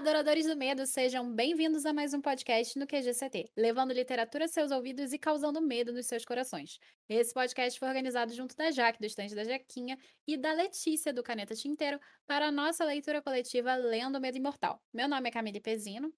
Adoradores do medo, sejam bem-vindos a mais um podcast no QGCT, levando literatura a seus ouvidos e causando medo nos seus corações. Esse podcast foi organizado junto da Jaque, do estande da Jaquinha, e da Letícia, do Caneta Tinteiro, para a nossa leitura coletiva Lendo o Medo Imortal. Meu nome é Camille Pezino.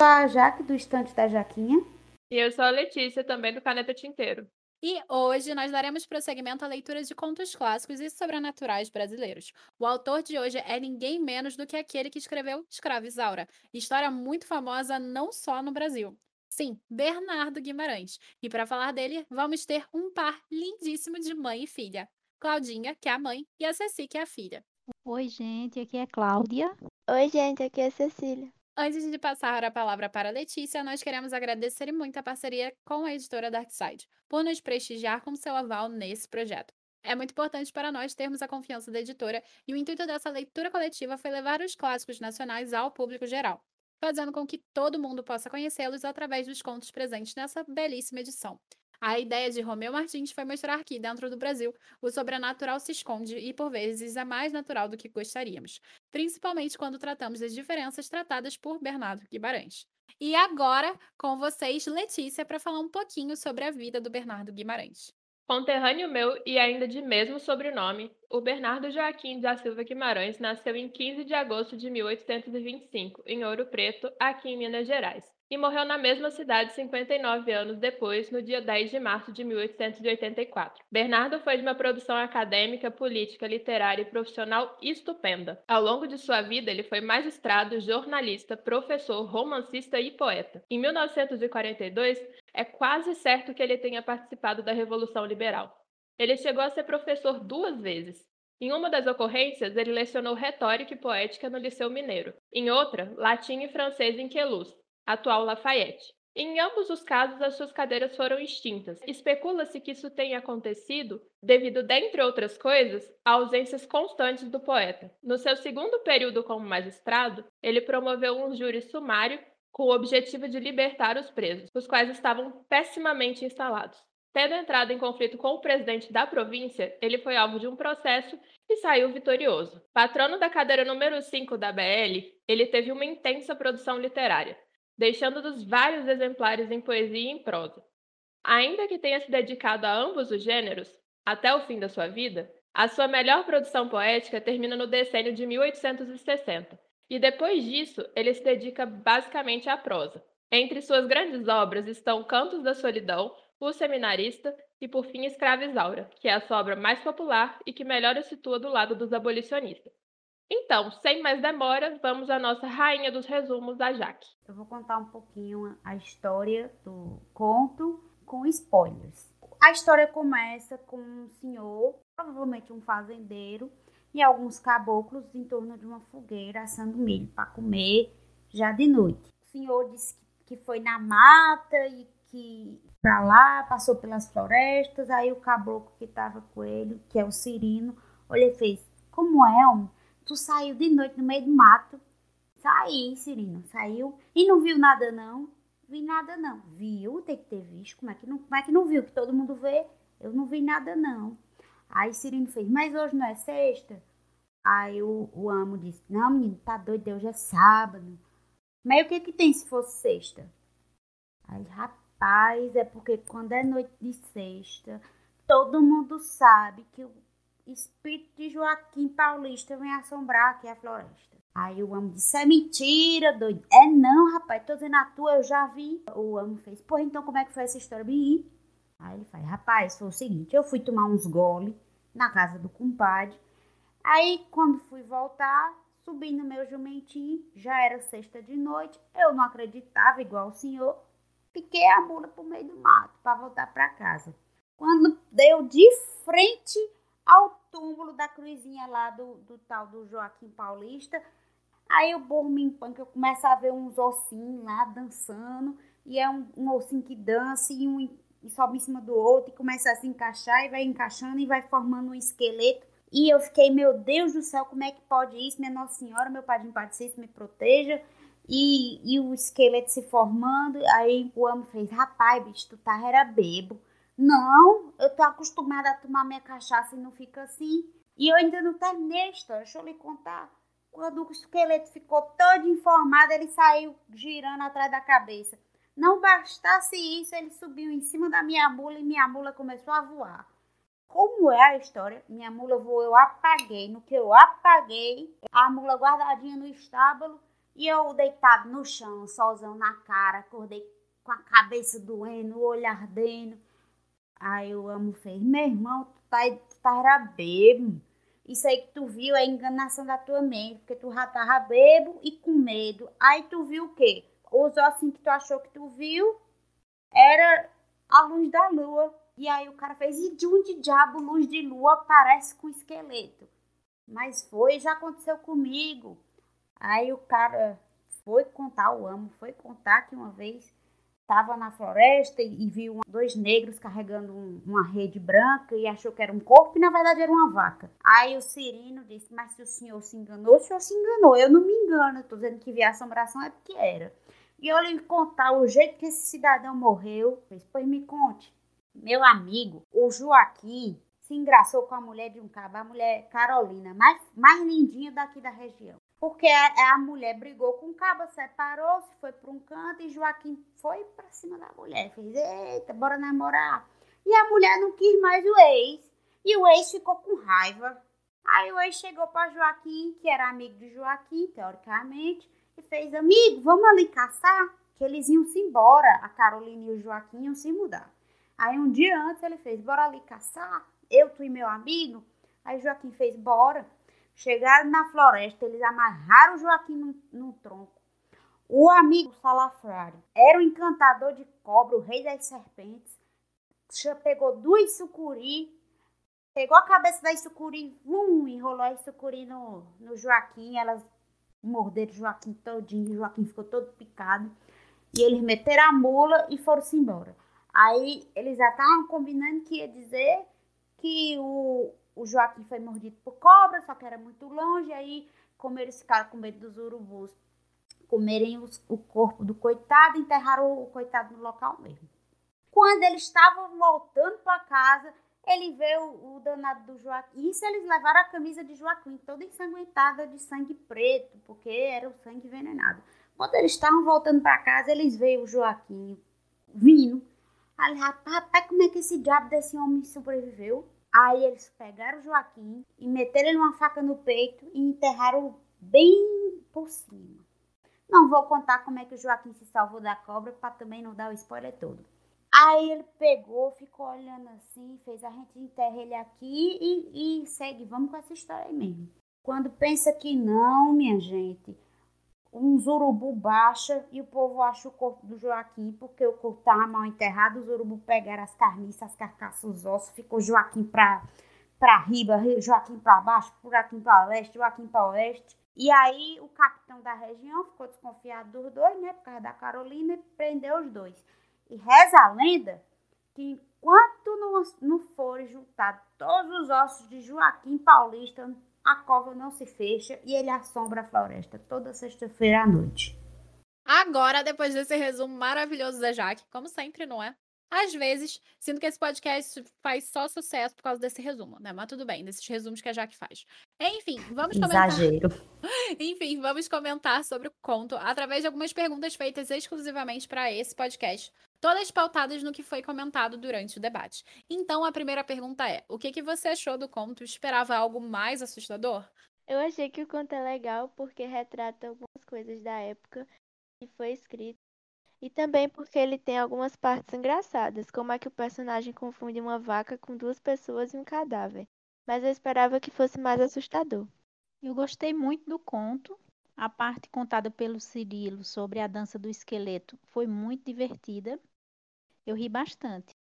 Sou a Jaque, do estande da Jaquinha. E eu sou a Letícia, também do Caneta Tinteiro. E hoje nós daremos prosseguimento à leitura de contos clássicos e sobrenaturais brasileiros. O autor de hoje é ninguém menos do que aquele que escreveu Escrava Isaura, história muito famosa não só no Brasil. Sim, Bernardo Guimarães. E para falar dele, vamos ter um par lindíssimo de mãe e filha. Claudinha, que é a mãe, e a Ceci, que é a filha. Oi, gente, aqui é Cláudia. Oi, gente, aqui é Cecília. Antes de passar a palavra para a Letícia, nós queremos agradecer muito a parceria com a editora Darkside, por nos prestigiar com seu aval nesse projeto. É muito importante para nós termos a confiança da editora e o intuito dessa leitura coletiva foi levar os clássicos nacionais ao público geral, fazendo com que todo mundo possa conhecê-los através dos contos presentes nessa belíssima edição. A ideia de Romeu Martins foi mostrar que, dentro do Brasil, o sobrenatural se esconde e, por vezes, é mais natural do que gostaríamos, principalmente quando tratamos das diferenças tratadas por Bernardo Guimarães. E agora, com vocês, Letícia, para falar um pouquinho sobre a vida do Bernardo Guimarães. Conterrâneo meu e ainda de mesmo sobrenome, o Bernardo Joaquim da Silva Guimarães nasceu em 15 de agosto de 1825, em Ouro Preto, aqui em Minas Gerais e morreu na mesma cidade 59 anos depois, no dia 10 de março de 1884. Bernardo foi de uma produção acadêmica, política, literária e profissional estupenda. Ao longo de sua vida, ele foi magistrado, jornalista, professor, romancista e poeta. Em 1942, é quase certo que ele tenha participado da Revolução Liberal. Ele chegou a ser professor duas vezes. Em uma das ocorrências, ele lecionou retórica e poética no Liceu Mineiro. Em outra, latim e francês em Queluz, atual Lafayette. Em ambos os casos, as suas cadeiras foram extintas. Especula-se que isso tenha acontecido devido, dentre outras coisas, a ausências constantes do poeta. No seu segundo período como magistrado, ele promoveu um júri sumário com o objetivo de libertar os presos, os quais estavam pessimamente instalados. Tendo entrado em conflito com o presidente da província, ele foi alvo de um processo e saiu vitorioso. Patrono da cadeira número 5 da BL, ele teve uma intensa produção literária deixando-nos vários exemplares em poesia e em prosa. Ainda que tenha se dedicado a ambos os gêneros, até o fim da sua vida, a sua melhor produção poética termina no decênio de 1860, e depois disso ele se dedica basicamente à prosa. Entre suas grandes obras estão Cantos da Solidão, O Seminarista e, por fim, Escrava Isaura, que é a sua obra mais popular e que melhor o situa do lado dos abolicionistas. Então, sem mais demora, vamos à nossa rainha dos resumos, a Jaque. Eu vou contar um pouquinho a história do conto com spoilers. A história começa com um senhor, provavelmente um fazendeiro, e alguns caboclos em torno de uma fogueira assando milho para comer já de noite. O senhor disse que foi na mata e que para lá passou pelas florestas. Aí o caboclo que estava com ele, que é o Cirino, olha e fez: Como é, homem? Tu saiu de noite no meio do mato. Saí, Cirino, saiu e não viu nada não. Vi nada não. Viu? Tem que ter visto. Como é que não, como é que não viu? Que todo mundo vê. Eu não vi nada não. Aí Cirino fez, mas hoje não é sexta? Aí o, o amo disse, não menino, tá doido, hoje é sábado. Mas o que que tem se fosse sexta? Aí, rapaz, é porque quando é noite de sexta, todo mundo sabe que o espírito de Joaquim Paulista vem assombrar aqui a floresta. Aí o amo disse: É mentira, doido. É não, rapaz, tô dizendo a tua, eu já vi. O amo fez: Pô, então como é que foi essa história? Bem, Aí ele faz: Rapaz, foi o seguinte: eu fui tomar uns gole na casa do compadre. Aí quando fui voltar, subi no meu jumentinho, já era sexta de noite. Eu não acreditava, igual o senhor. Fiquei a mula pro meio do mato para voltar para casa. Quando deu de frente ao túmulo da cruzinha lá do, do tal do Joaquim Paulista. Aí o burro me empanca, eu começo a ver uns ossinhos lá dançando, e é um, um ossinho que dança e um e sobe em cima do outro e começa a se encaixar e vai encaixando e vai formando um esqueleto. E eu fiquei, meu Deus do céu, como é que pode isso? Minha Nossa Senhora, meu Padre Padecesse, me proteja. E, e o esqueleto se formando. Aí o amo fez, rapaz, bicho, tu tá era bebo. Não, eu tô acostumada a tomar minha cachaça e não fica assim. E eu ainda não terminei deixa eu lhe contar. Quando o esqueleto ficou todo informado, ele saiu girando atrás da cabeça. Não bastasse isso, ele subiu em cima da minha mula e minha mula começou a voar. Como é a história? Minha mula voou, eu apaguei. No que eu apaguei, a mula guardadinha no estábulo e eu deitado no chão, solzão na cara, acordei com a cabeça doendo, o olho ardendo. Aí o amo fez, meu irmão, tu tá, tu tá bebo. Isso aí que tu viu é enganação da tua mente, porque tu já tava bebo e com medo. Aí tu viu o quê? Os ossos que tu achou que tu viu era a luz da lua. E aí o cara fez, e de onde diabo luz de lua aparece com esqueleto? Mas foi, já aconteceu comigo. Aí o cara foi contar, o amo, foi contar que uma vez estava na floresta e, viu dois negros carregando um, uma rede branca e achou que era um corpo e na verdade era uma vaca. Aí o Cirino disse, mas se o senhor se enganou, o senhor se enganou. Eu não me engano, estou dizendo que vi a assombração é porque era. E eu lhe contar o jeito que esse cidadão morreu, pois me conte. Meu amigo, o Joaquim, se engraçou com a mulher de um cabo, a mulher Carolina, mais, mais lindinha daqui da região. Porque a, a mulher brigou com o cabo, separou-se, foi para um canto e Joaquim foi para cima da mulher. Fez, eita, bora namorar. E a mulher não quis mais o ex. E o ex ficou com raiva. Aí o ex chegou para Joaquim, que era amigo de Joaquim, teoricamente, e fez, amigo, vamos ali caçar? Que eles iam se embora. A Carolina e o Joaquim iam se mudar. Aí um dia antes ele fez, bora ali caçar? Eu, tu e meu amigo? Aí Joaquim fez, bora. Chegaram na floresta, eles amarraram Joaquim no, no tronco. O amigo Salafrário era o encantador de cobra, o rei das serpentes. Pegou duas sucuri, pegou a cabeça da sucuri, um, enrolou a sucuri no, no Joaquim. Elas morderam o Joaquim todinho, Joaquim ficou todo picado. E eles meteram a mula e foram-se embora. Aí eles já estavam combinando que ia dizer que o, o Joaquim foi mordido por cobra, só que era muito longe. Aí, como eles ficaram com medo dos urubus comerem os, o corpo do coitado, enterraram o coitado no local mesmo. Quando eles estavam voltando para casa, ele vê o, o, danado do Joaquim. Isso eles levaram a camisa de Joaquim toda ensanguentada de sangue preto, porque era o sangue envenenado. Quando eles estavam voltando para casa, eles veem o Joaquim vindo rapaz, rapaz, como é que esse diabo desse homem sobreviveu? Aí eles pegaram o Joaquim e meteram uma faca no peito e enterraram bem por cima. Não vou contar como é que o Joaquim se salvou da cobra para também não dar o spoiler todo. Aí ele pegou, ficou olhando assim, fez a gente enterrar ele aqui e, e segue, vamos com essa história aí mesmo. Quando pensa que não, minha gente, uns urubu baixa e o povo acha o corpo do Joaquim, porque o corpo estava mal enterrado, os urubu pegaram as carniças, as carcaças, os ossos, ficou Joaquim para para riba, Joaquim para baixo, Joaquim para leste, Joaquim para oeste. E aí o capitão da região ficou desconfiado dos dois, né, por causa da Carolina, e prendeu os dois. E reza a lenda que enquanto não, não forem juntados todos os ossos de Joaquim Paulista a cova não se fecha e ele assombra a floresta toda sexta-feira à noite. Agora, depois desse resumo maravilhoso da Jaque, como sempre, não é? Às vezes, sinto que esse podcast faz só sucesso por causa desse resumo, né? Mas tudo bem, desses resumos que a Jaque faz. Enfim, vamos comentar. Exagero. Enfim, vamos comentar sobre o conto através de algumas perguntas feitas exclusivamente para esse podcast, todas pautadas no que foi comentado durante o debate. Então, a primeira pergunta é: o que, que você achou do conto? Esperava algo mais assustador? Eu achei que o conto é legal porque retrata algumas coisas da época que foi escrito e também porque ele tem algumas partes engraçadas, como é que o personagem confunde uma vaca com duas pessoas e um cadáver. Mas eu esperava que fosse mais assustador. Eu gostei muito do conto. A parte contada pelo Cirilo sobre a dança do esqueleto foi muito divertida. Eu ri bastante.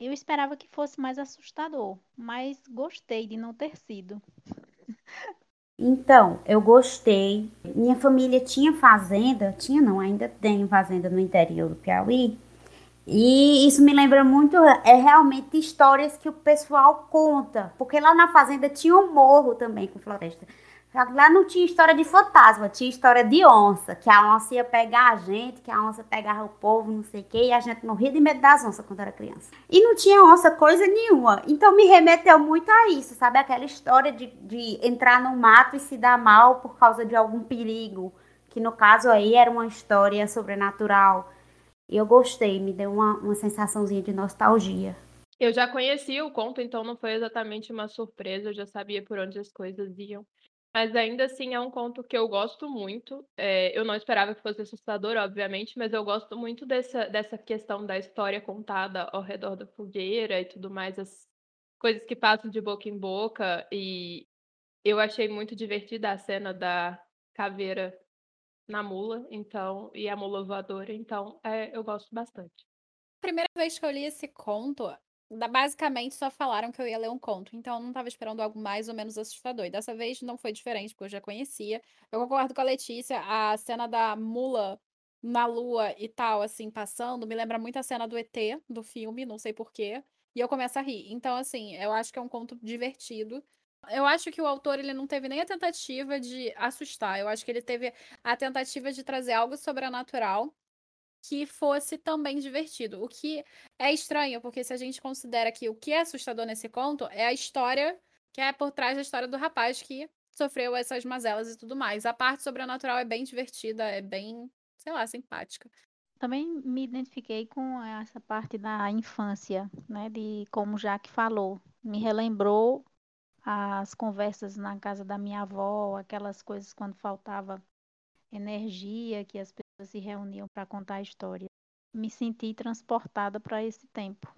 Eu esperava que fosse mais assustador, mas gostei de não ter sido. Então, eu gostei. Minha família tinha fazenda, tinha não, ainda tem fazenda no interior do Piauí. E isso me lembra muito, é realmente histórias que o pessoal conta. Porque lá na fazenda tinha um morro também com floresta. Lá não tinha história de fantasma, tinha história de onça, que a onça ia pegar a gente, que a onça pegava o povo, não sei o quê, e a gente morria de medo das onças quando era criança. E não tinha onça coisa nenhuma. Então me remeteu muito a isso, sabe? Aquela história de, de entrar no mato e se dar mal por causa de algum perigo, que no caso aí era uma história sobrenatural. E eu gostei, me deu uma, uma sensaçãozinha de nostalgia. Eu já conhecia o conto, então não foi exatamente uma surpresa, eu já sabia por onde as coisas iam. Mas ainda assim é um conto que eu gosto muito. É, eu não esperava que fosse assustador, obviamente, mas eu gosto muito dessa, dessa questão da história contada ao redor da fogueira e tudo mais, as coisas que passam de boca em boca. E eu achei muito divertida a cena da caveira na mula, então, e a mula voadora, então é, eu gosto bastante. Primeira vez que eu li esse conto, basicamente só falaram que eu ia ler um conto, então eu não estava esperando algo mais ou menos assustador. E dessa vez não foi diferente, porque eu já conhecia. Eu concordo com a Letícia, a cena da mula na lua e tal, assim, passando, me lembra muito a cena do ET, do filme, não sei porquê. E eu começo a rir. Então, assim, eu acho que é um conto divertido. Eu acho que o autor ele não teve nem a tentativa de assustar. Eu acho que ele teve a tentativa de trazer algo sobrenatural que fosse também divertido. O que é estranho, porque se a gente considera que o que é assustador nesse conto é a história que é por trás da história do rapaz que sofreu essas mazelas e tudo mais. A parte sobrenatural é bem divertida, é bem, sei lá, simpática. Também me identifiquei com essa parte da infância, né, de como Jaque falou. Me relembrou as conversas na casa da minha avó, aquelas coisas quando faltava energia, que as se reuniam para contar a história. Me senti transportada para esse tempo.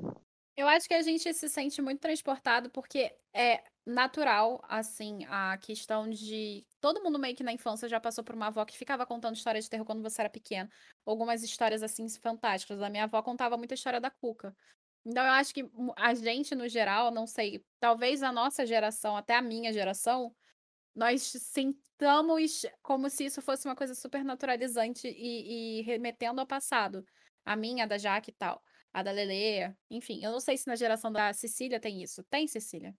Eu acho que a gente se sente muito transportado porque é natural, assim, a questão de. Todo mundo meio que na infância já passou por uma avó que ficava contando histórias de terror quando você era pequeno. Algumas histórias, assim, fantásticas. A minha avó contava muita história da Cuca. Então, eu acho que a gente, no geral, não sei, talvez a nossa geração, até a minha geração, nós sintamos como se isso fosse uma coisa super naturalizante e, e remetendo ao passado. A minha, a da Jaque e tal. A da Lele, enfim. Eu não sei se na geração da Cecília tem isso. Tem, Cecília?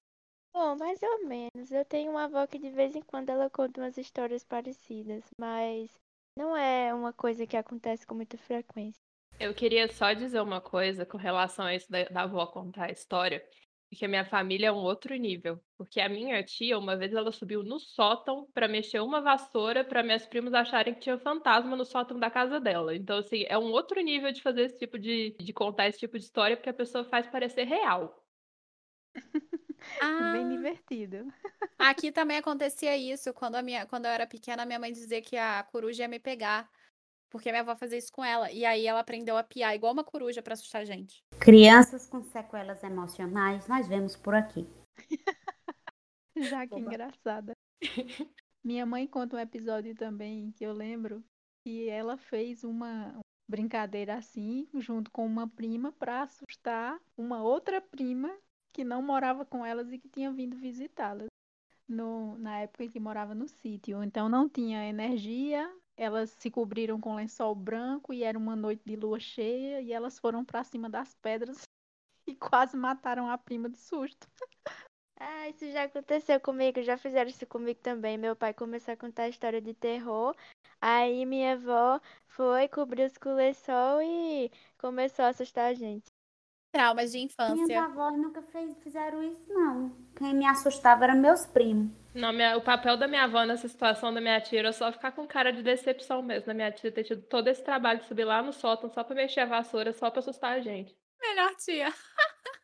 Bom, mais ou menos. Eu tenho uma avó que de vez em quando ela conta umas histórias parecidas, mas não é uma coisa que acontece com muita frequência. Eu queria só dizer uma coisa com relação a isso da, da avó contar a história. Porque a minha família é um outro nível. Porque a minha tia, uma vez, ela subiu no sótão para mexer uma vassoura para minhas primas acharem que tinha fantasma no sótão da casa dela. Então, assim, é um outro nível de fazer esse tipo de, de contar esse tipo de história, porque a pessoa faz parecer real. Ah, Bem divertido. Aqui também acontecia isso. Quando, a minha, quando eu era pequena, minha mãe dizia que a coruja ia me pegar. Porque minha avó fazia isso com ela. E aí ela aprendeu a piar igual uma coruja para assustar a gente. Crianças com sequelas emocionais, nós vemos por aqui. Já que engraçada. Minha mãe conta um episódio também que eu lembro que ela fez uma brincadeira assim, junto com uma prima, para assustar uma outra prima que não morava com elas e que tinha vindo visitá-las. No, na época em que morava no sítio. Então não tinha energia, elas se cobriram com lençol branco e era uma noite de lua cheia e elas foram para cima das pedras e quase mataram a prima de susto. Ah, isso já aconteceu comigo, já fizeram isso comigo também. Meu pai começou a contar história de terror, aí minha avó foi, cobriu os com lençol e começou a assustar a gente. Traumas de infância. Minhas avós nunca fez, fizeram isso, não. Quem me assustava eram meus primos. Não, minha, o papel da minha avó nessa situação da minha tia era só ficar com cara de decepção mesmo, da minha tia ter tido todo esse trabalho de subir lá no sótão só pra mexer a vassoura, só pra assustar a gente. Melhor tia.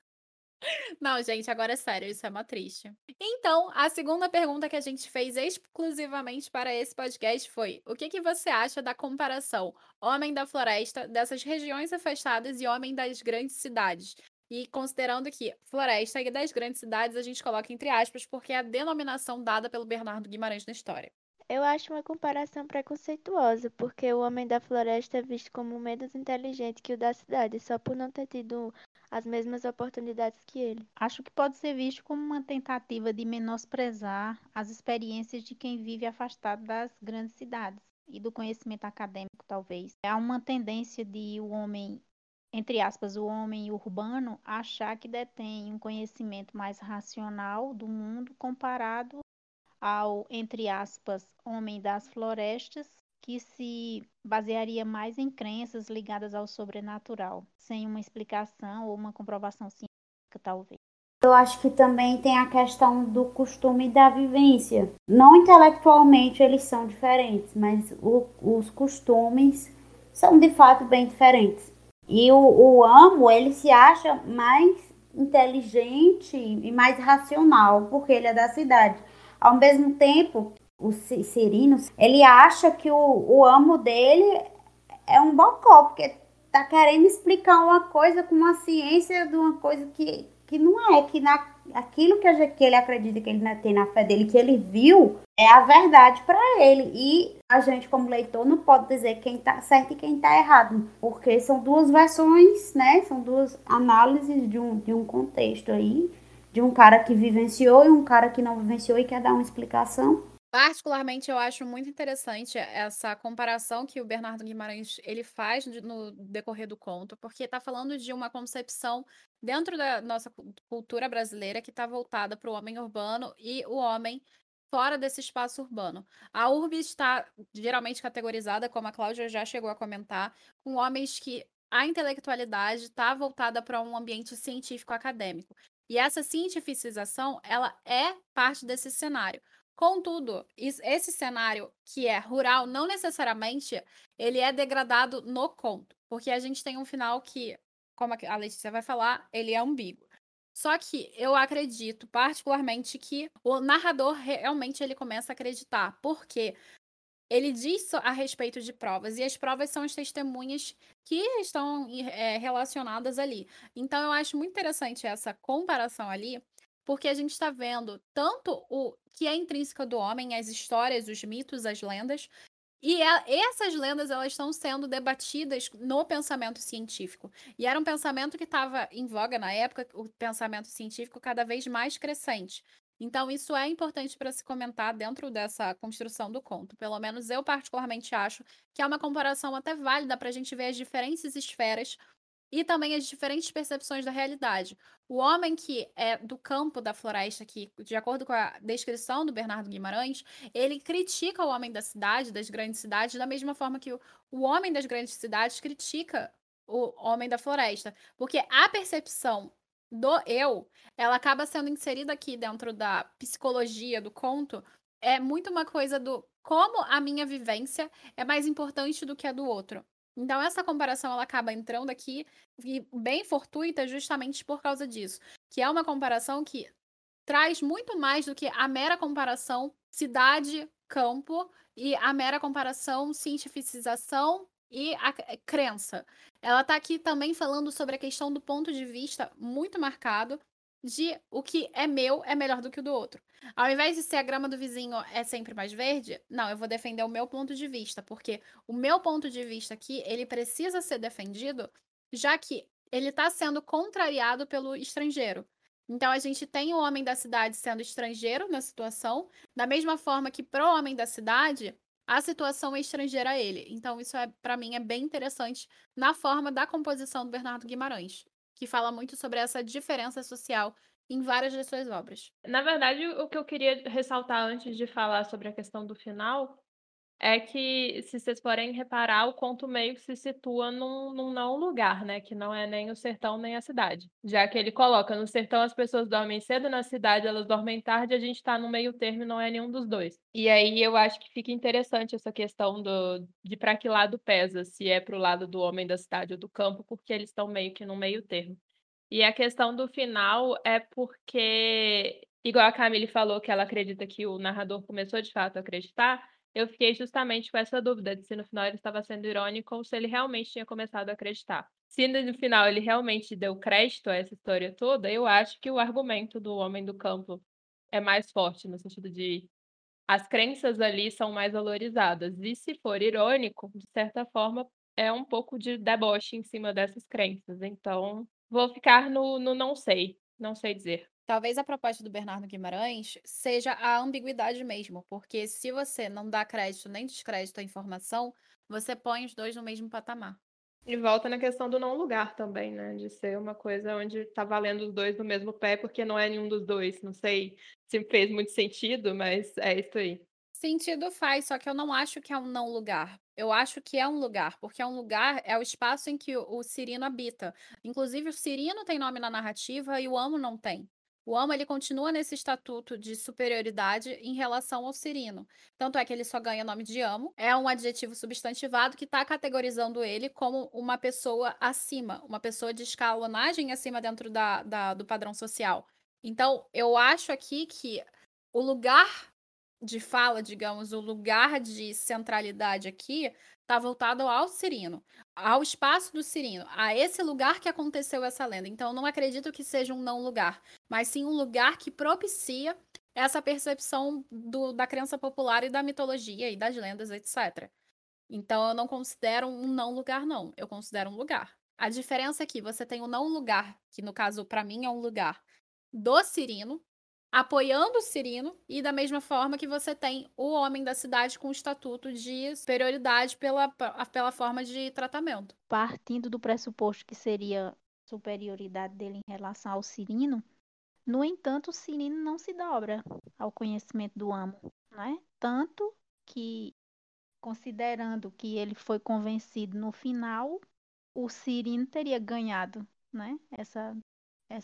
Não, gente, agora é sério, isso é uma triste. Então, a segunda pergunta que a gente fez exclusivamente para esse podcast foi: o que, que você acha da comparação homem da floresta, dessas regiões afastadas e homem das grandes cidades? E considerando que floresta e das grandes cidades a gente coloca entre aspas, porque é a denominação dada pelo Bernardo Guimarães na história. Eu acho uma comparação preconceituosa, porque o homem da floresta é visto como menos inteligente que o da cidade, só por não ter tido as mesmas oportunidades que ele. Acho que pode ser visto como uma tentativa de menosprezar as experiências de quem vive afastado das grandes cidades e do conhecimento acadêmico, talvez. Há uma tendência de o homem entre aspas, o homem urbano achar que detém um conhecimento mais racional do mundo comparado ao, entre aspas, homem das florestas, que se basearia mais em crenças ligadas ao sobrenatural, sem uma explicação ou uma comprovação científica, talvez. Eu acho que também tem a questão do costume da vivência. Não intelectualmente eles são diferentes, mas o, os costumes são de fato bem diferentes. E o, o amo, ele se acha mais inteligente e mais racional, porque ele é da cidade. Ao mesmo tempo, o Cirino, ele acha que o, o amo dele é um bocó, porque tá querendo explicar uma coisa com uma ciência de uma coisa que que não é, que na, aquilo que, gente, que ele acredita que ele tem na fé dele, que ele viu, é a verdade para ele. E a gente, como leitor, não pode dizer quem tá certo e quem tá errado, porque são duas versões, né? São duas análises de um, de um contexto aí, de um cara que vivenciou e um cara que não vivenciou e quer dar uma explicação. Particularmente, eu acho muito interessante essa comparação que o Bernardo Guimarães ele faz no decorrer do conto, porque está falando de uma concepção dentro da nossa cultura brasileira que está voltada para o homem urbano e o homem fora desse espaço urbano. A urbe está geralmente categorizada, como a Cláudia já chegou a comentar, com homens que a intelectualidade está voltada para um ambiente científico acadêmico. E essa cientificização, ela é parte desse cenário. Contudo, esse cenário que é rural, não necessariamente ele é degradado no conto, porque a gente tem um final que, como a Letícia vai falar, ele é ambíguo. Só que eu acredito particularmente que o narrador realmente ele começa a acreditar, porque ele diz a respeito de provas, e as provas são as testemunhas que estão é, relacionadas ali. Então, eu acho muito interessante essa comparação ali, porque a gente está vendo tanto o que é intrínseco do homem, as histórias, os mitos, as lendas, e a, essas lendas elas estão sendo debatidas no pensamento científico. E era um pensamento que estava em voga na época, o pensamento científico cada vez mais crescente. Então, isso é importante para se comentar dentro dessa construção do conto. Pelo menos eu, particularmente, acho que é uma comparação até válida para a gente ver as diferentes esferas e também as diferentes percepções da realidade. O homem que é do campo da floresta, que, de acordo com a descrição do Bernardo Guimarães, ele critica o homem da cidade, das grandes cidades, da mesma forma que o, o homem das grandes cidades critica o homem da floresta. Porque a percepção do eu, ela acaba sendo inserida aqui dentro da psicologia do conto, é muito uma coisa do como a minha vivência é mais importante do que a do outro. Então, essa comparação ela acaba entrando aqui e bem fortuita justamente por causa disso. Que é uma comparação que traz muito mais do que a mera comparação cidade-campo e a mera comparação cientificização e a crença. Ela está aqui também falando sobre a questão do ponto de vista muito marcado de o que é meu é melhor do que o do outro. Ao invés de ser a grama do vizinho é sempre mais verde, não, eu vou defender o meu ponto de vista, porque o meu ponto de vista aqui, ele precisa ser defendido, já que ele está sendo contrariado pelo estrangeiro. Então a gente tem o homem da cidade sendo estrangeiro na situação, da mesma forma que pro homem da cidade, a situação é estrangeira a ele. Então isso é para mim é bem interessante na forma da composição do Bernardo Guimarães que fala muito sobre essa diferença social em várias das suas obras. Na verdade, o que eu queria ressaltar antes de falar sobre a questão do final é que, se vocês forem reparar, o conto meio que se situa num, num não lugar, né? Que não é nem o sertão nem a cidade. Já que ele coloca no sertão as pessoas dormem cedo, na cidade elas dormem tarde, a gente está no meio termo e não é nenhum dos dois. E aí eu acho que fica interessante essa questão do, de para que lado pesa, se é para o lado do homem da cidade ou do campo, porque eles estão meio que no meio termo. E a questão do final é porque, igual a Camille falou que ela acredita que o narrador começou de fato a acreditar, eu fiquei justamente com essa dúvida de se no final ele estava sendo irônico ou se ele realmente tinha começado a acreditar. Se no final ele realmente deu crédito a essa história toda, eu acho que o argumento do homem do campo é mais forte, no sentido de as crenças ali são mais valorizadas. E se for irônico, de certa forma, é um pouco de deboche em cima dessas crenças. Então, vou ficar no, no não sei, não sei dizer. Talvez a proposta do Bernardo Guimarães seja a ambiguidade mesmo, porque se você não dá crédito nem descrédito à informação, você põe os dois no mesmo patamar. E volta na questão do não lugar também, né? De ser uma coisa onde tá valendo os dois no mesmo pé, porque não é nenhum dos dois. Não sei se fez muito sentido, mas é isso aí. Sentido faz, só que eu não acho que é um não lugar. Eu acho que é um lugar, porque é um lugar, é o espaço em que o, o Cirino habita. Inclusive, o Cirino tem nome na narrativa e o Amo não tem. O Amo ele continua nesse estatuto de superioridade em relação ao Cirino. Tanto é que ele só ganha nome de Amo. É um adjetivo substantivado que está categorizando ele como uma pessoa acima, uma pessoa de escalonagem acima dentro da, da, do padrão social. Então, eu acho aqui que o lugar de fala, digamos, o lugar de centralidade aqui está voltado ao Cirino, ao espaço do Cirino, a esse lugar que aconteceu essa lenda. Então, não acredito que seja um não lugar, mas sim um lugar que propicia essa percepção do, da crença popular e da mitologia e das lendas, etc. Então, eu não considero um não lugar, não. Eu considero um lugar. A diferença é que você tem um não lugar, que no caso, para mim, é um lugar do Cirino, apoiando o Cirino, e da mesma forma que você tem o homem da cidade com o estatuto de superioridade pela, pela forma de tratamento. Partindo do pressuposto que seria superioridade dele em relação ao Cirino, no entanto, o Cirino não se dobra ao conhecimento do amo, né? Tanto que, considerando que ele foi convencido no final, o Cirino teria ganhado, né? Essa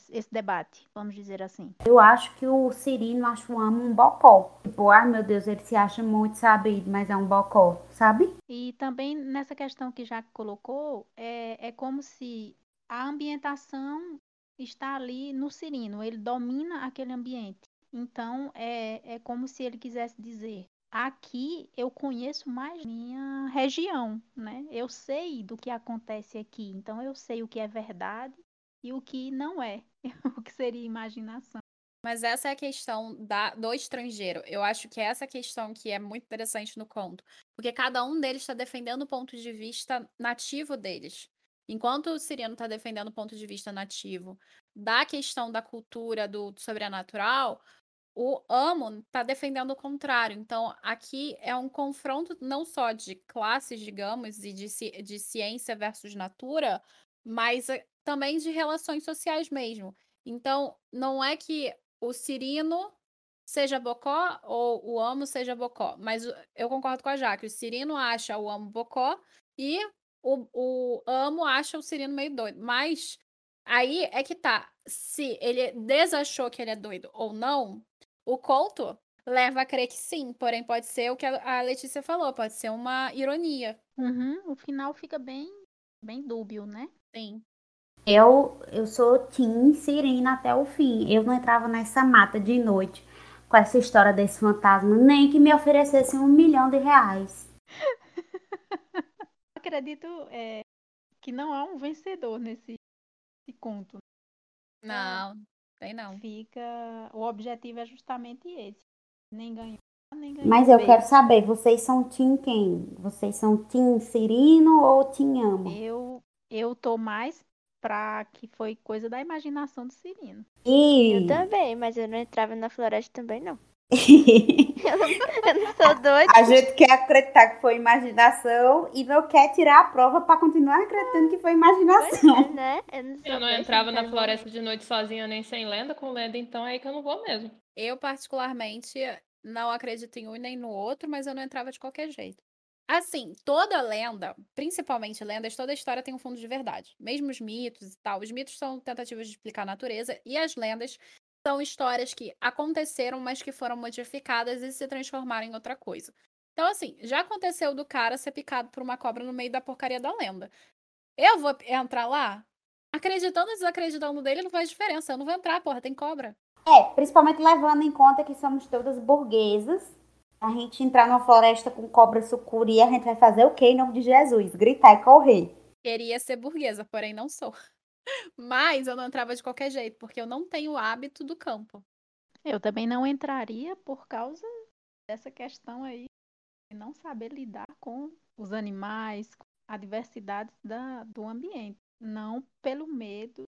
esse debate, vamos dizer assim? Eu acho que o Cirino acho o amo um bocó. Tipo, ai meu Deus, ele se acha muito sabido, mas é um bocó, sabe? E também nessa questão que já colocou, é, é como se a ambientação está ali no Cirino, ele domina aquele ambiente. Então é, é como se ele quisesse dizer: aqui eu conheço mais minha região, né? Eu sei do que acontece aqui, então eu sei o que é verdade e o que não é, o que seria imaginação. Mas essa é a questão da, do estrangeiro. Eu acho que é essa questão que é muito interessante no conto. Porque cada um deles está defendendo o ponto de vista nativo deles. Enquanto o Siriano está defendendo o ponto de vista nativo da questão da cultura, do, sobrenatural, o Amon está defendendo o contrário. Então, aqui é um confronto não só de classes, digamos, e de, de ciência versus natura, mas também de relações sociais mesmo. Então, não é que o Cirino seja bocó ou o amo seja bocó, mas eu concordo com a Jaque, o Cirino acha o amo bocó e o, o amo acha o Cirino meio doido. Mas aí é que tá, se ele desachou que ele é doido ou não, o conto leva a crer que sim, porém pode ser o que a Letícia falou, pode ser uma ironia. Uhum, o final fica bem, bem dúbio, né? Sim. Eu, eu sou Tim Sirena até o fim. Eu não entrava nessa mata de noite com essa história desse fantasma, nem que me oferecesse um milhão de reais. Acredito é, que não há um vencedor nesse, nesse conto. Não, tem não. Fica. O objetivo é justamente esse. Nem ganhou, nem ganhou. Mas eu quero saber, vocês são Tim quem? Vocês são Tim Cirino ou Tim Amo? Eu, eu tô mais pra que foi coisa da imaginação do Cirino. E... Eu também, mas eu não entrava na floresta também, não. eu, não eu não sou doida. A gente quer acreditar que foi imaginação e não quer tirar a prova para continuar acreditando que foi imaginação. É, né? Eu não, eu não entrava na floresta de noite sozinha nem sem lenda, com lenda, então é aí que eu não vou mesmo. Eu, particularmente, não acredito em um nem no outro, mas eu não entrava de qualquer jeito. Assim, toda lenda, principalmente lendas, toda história tem um fundo de verdade. Mesmo os mitos e tal. Os mitos são tentativas de explicar a natureza e as lendas são histórias que aconteceram, mas que foram modificadas e se transformaram em outra coisa. Então, assim, já aconteceu do cara ser picado por uma cobra no meio da porcaria da lenda. Eu vou entrar lá? Acreditando ou desacreditando dele, não faz diferença. Eu não vou entrar, porra, tem cobra. É, principalmente levando em conta que somos todas burguesas a gente entrar numa floresta com cobra sucuri, a gente vai fazer o quê em nome de Jesus? Gritar e correr. Queria ser burguesa, porém não sou. Mas eu não entrava de qualquer jeito, porque eu não tenho o hábito do campo. Eu também não entraria por causa dessa questão aí de não saber lidar com os animais, com a diversidade da, do ambiente. Não pelo medo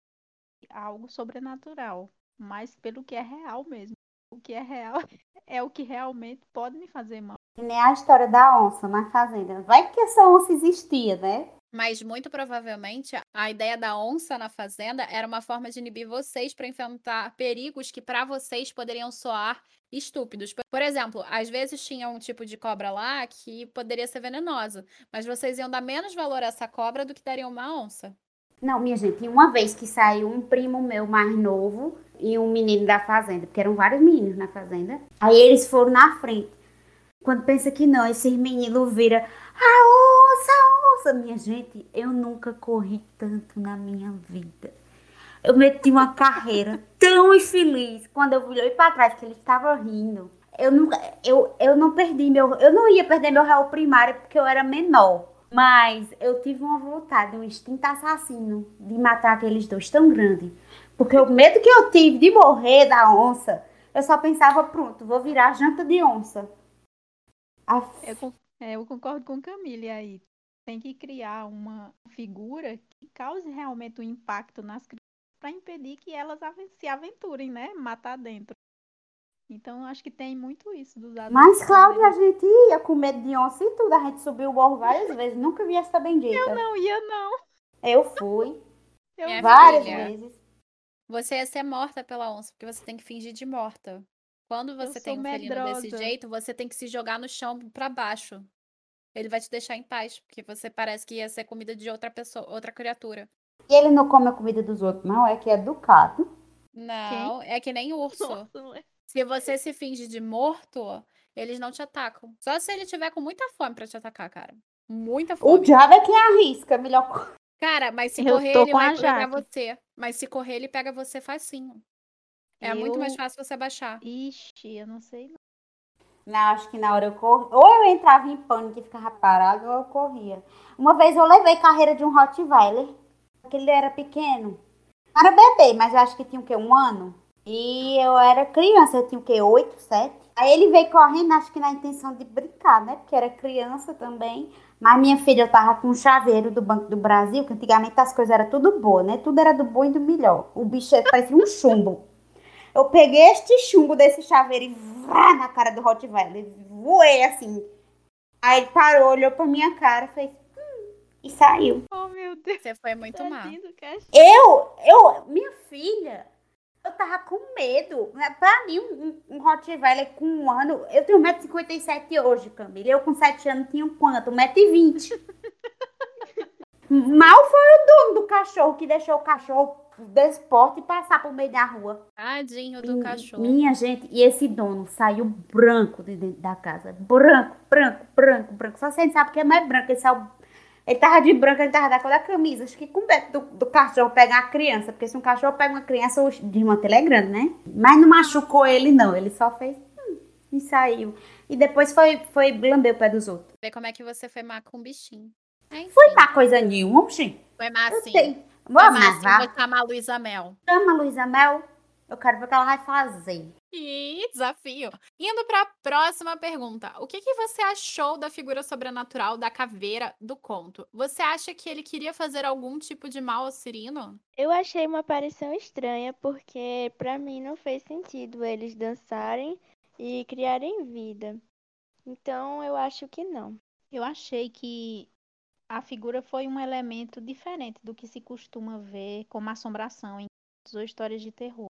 de algo sobrenatural, mas pelo que é real mesmo o que é real é o que realmente pode me fazer mal. E nem a história da onça na fazenda. Vai que essa onça existia, né? Mas muito provavelmente a ideia da onça na fazenda era uma forma de inibir vocês para enfrentar perigos que para vocês poderiam soar estúpidos. Por exemplo, às vezes tinha um tipo de cobra lá que poderia ser venenosa, mas vocês iam dar menos valor a essa cobra do que dariam uma onça. Não, minha gente, uma vez que saiu um primo meu mais novo e um menino da fazenda, porque eram vários meninos na fazenda. Aí eles foram na frente. Quando pensa que não, esses meninos viram a onça, a onça. Minha gente, eu nunca corri tanto na minha vida. Eu meti uma carreira tão infeliz quando eu olhei para trás que ele estava rindo. Eu nunca, eu, eu não perdi meu, eu não ia perder meu réu primário porque eu era menor. Mas eu tive uma vontade, um instinto assassino de matar aqueles dois tão grande. Porque o medo que eu tive de morrer da onça, eu só pensava, pronto, vou virar janta de onça. Eu, é, eu concordo com Camille aí. Tem que criar uma figura que cause realmente um impacto nas crianças para impedir que elas se aventurem, né? Matar dentro. Então, acho que tem muito isso dos adultos. Mas, Cláudia, a gente ia com medo de onça e tudo. A gente subiu o morro várias vezes. Nunca vi essa bendita. Eu não ia, não. Eu fui. Eu várias filha, vezes. Você ia ser morta pela onça, porque você tem que fingir de morta. Quando você tem um felino medrosa. desse jeito, você tem que se jogar no chão para baixo. Ele vai te deixar em paz, porque você parece que ia ser comida de outra pessoa, outra criatura. E ele não come a comida dos outros, não? É que é educado. Não, é que nem urso. Nossa, não é? Se você se finge de morto, eles não te atacam. Só se ele tiver com muita fome pra te atacar, cara. Muita O fome. diabo é quem arrisca. Melhor Cara, mas se Eu correr, ele vai pegar você. Mas se correr, ele pega você facinho. É muito mais Eu- fácil você baixar. Ixi, eu não sei. não. Não, acho que na hora eu corri. Ou eu entrava em pânico e ficava parado, ou eu corria. Uma vez eu levei carreira de um Rottweiler. Porque ele era pequeno. Era bebê, mas eu acho que tinha o quê? Um ano. E eu era criança, eu tinha o quê? Oito, sete. Aí ele veio correndo, acho que na intenção de brincar, né? Porque era criança também. Mas minha filha, eu tava com um chaveiro do Banco do Brasil, que antigamente as coisas eram tudo boa, né? Tudo era do bom e do melhor. O bicho parecia um chumbo. Eu peguei este chumbo desse chaveiro e vrá na cara do Rottweiler. Voei assim. Aí ele parou, olhou pra minha cara, fez. "Hum", e saiu. Oh, meu Deus. Você foi muito do cachorro. Eu, eu, minha filha, eu tava com medo. Pra mim, um, um Rottweiler com um ano. Eu tenho 1,57m hoje, Camila. Eu com 7 anos tinha quanto? 1,20m. Mal foi o dono do cachorro que deixou o cachorro desporto e passar por meio da rua. Tadinho do Min- cachorro. Minha gente, e esse dono saiu branco de dentro da casa. Branco, branco, branco, branco. Só você sabe que é mais branco. Ele saiu. Ele tava de branco, ele tava da cor da camisa. Acho que com medo do, do cachorro pegar a criança. Porque se um cachorro pega uma criança, o desmantelho é grande, né? Mas não machucou ele, não. Ele só fez. hum, e saiu. E depois foi, foi lamber o pé dos outros. Ver como é que você foi má com o bichinho. Enfim, Foi má coisa nenhuma, oxi. Foi má sim. sei. Foi Vamos má sim. Vou chamar a Luísa Mel. Chama a Luísa Mel. Eu quero ver o que ela vai fazer. E desafio. Indo para a próxima pergunta. O que, que você achou da figura sobrenatural da caveira do conto? Você acha que ele queria fazer algum tipo de mal ao Cirino? Eu achei uma aparição estranha porque pra mim não fez sentido eles dançarem e criarem vida. Então eu acho que não. Eu achei que a figura foi um elemento diferente do que se costuma ver como assombração em contos ou histórias de terror.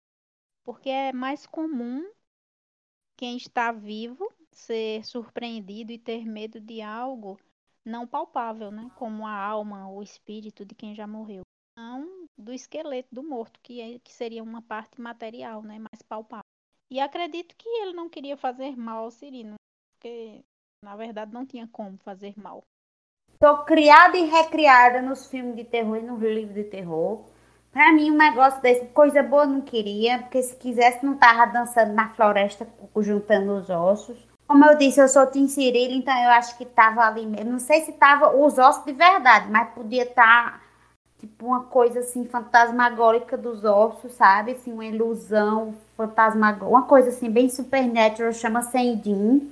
Porque é mais comum quem está vivo ser surpreendido e ter medo de algo não palpável, né? Como a alma ou o espírito de quem já morreu. Não do esqueleto do morto, que, é, que seria uma parte material, né? Mais palpável. E acredito que ele não queria fazer mal ao Cirino, porque na verdade não tinha como fazer mal. Tô criada e recriada nos filmes de terror e nos livros de terror. Pra mim, um negócio desse, coisa boa não queria, porque se quisesse não tava dançando na floresta, juntando os ossos. Como eu disse, eu sou Tim Cirilo, então eu acho que tava ali mesmo. Não sei se tava os ossos de verdade, mas podia estar tipo uma coisa assim fantasmagórica dos ossos, sabe? Assim, uma ilusão fantasmagórica, uma coisa assim bem supernatural, chama Sendin.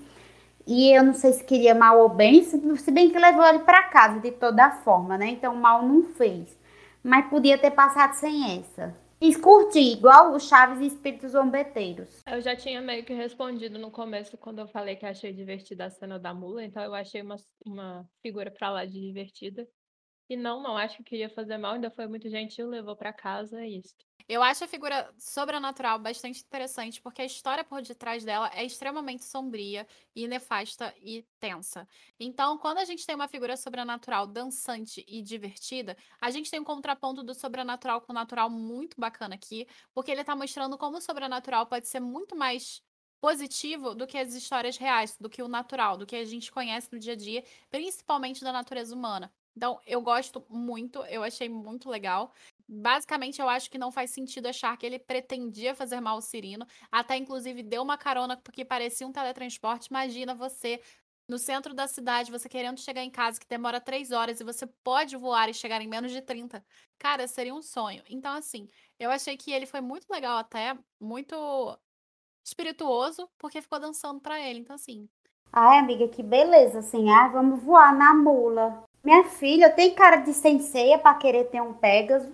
E eu não sei se queria mal ou bem, se bem que levou ele pra casa de toda forma, né? Então mal não fez. Mas podia ter passado sem essa. E curti, igual o Chaves e Espíritos Zombeteiros. Eu já tinha meio que respondido no começo quando eu falei que achei divertida a cena da mula, então eu achei uma, uma figura pra lá de divertida. E não, não acho que queria fazer mal, ainda foi muito gentil, levou pra casa, é isso. Eu acho a figura sobrenatural bastante interessante, porque a história por detrás dela é extremamente sombria e nefasta e tensa. Então, quando a gente tem uma figura sobrenatural dançante e divertida, a gente tem um contraponto do sobrenatural com o natural muito bacana aqui, porque ele tá mostrando como o sobrenatural pode ser muito mais positivo do que as histórias reais, do que o natural, do que a gente conhece no dia a dia, principalmente da natureza humana. Então, eu gosto muito, eu achei muito legal. Basicamente, eu acho que não faz sentido achar que ele pretendia fazer mal ao Cirino. Até, inclusive, deu uma carona porque parecia um teletransporte. Imagina você no centro da cidade, você querendo chegar em casa, que demora três horas, e você pode voar e chegar em menos de 30. Cara, seria um sonho. Então, assim, eu achei que ele foi muito legal até, muito espirituoso, porque ficou dançando pra ele. Então, assim. Ai, amiga, que beleza, assim. Ah, vamos voar na mula. Minha filha, tem cara de senseia pra querer ter um Pegasus.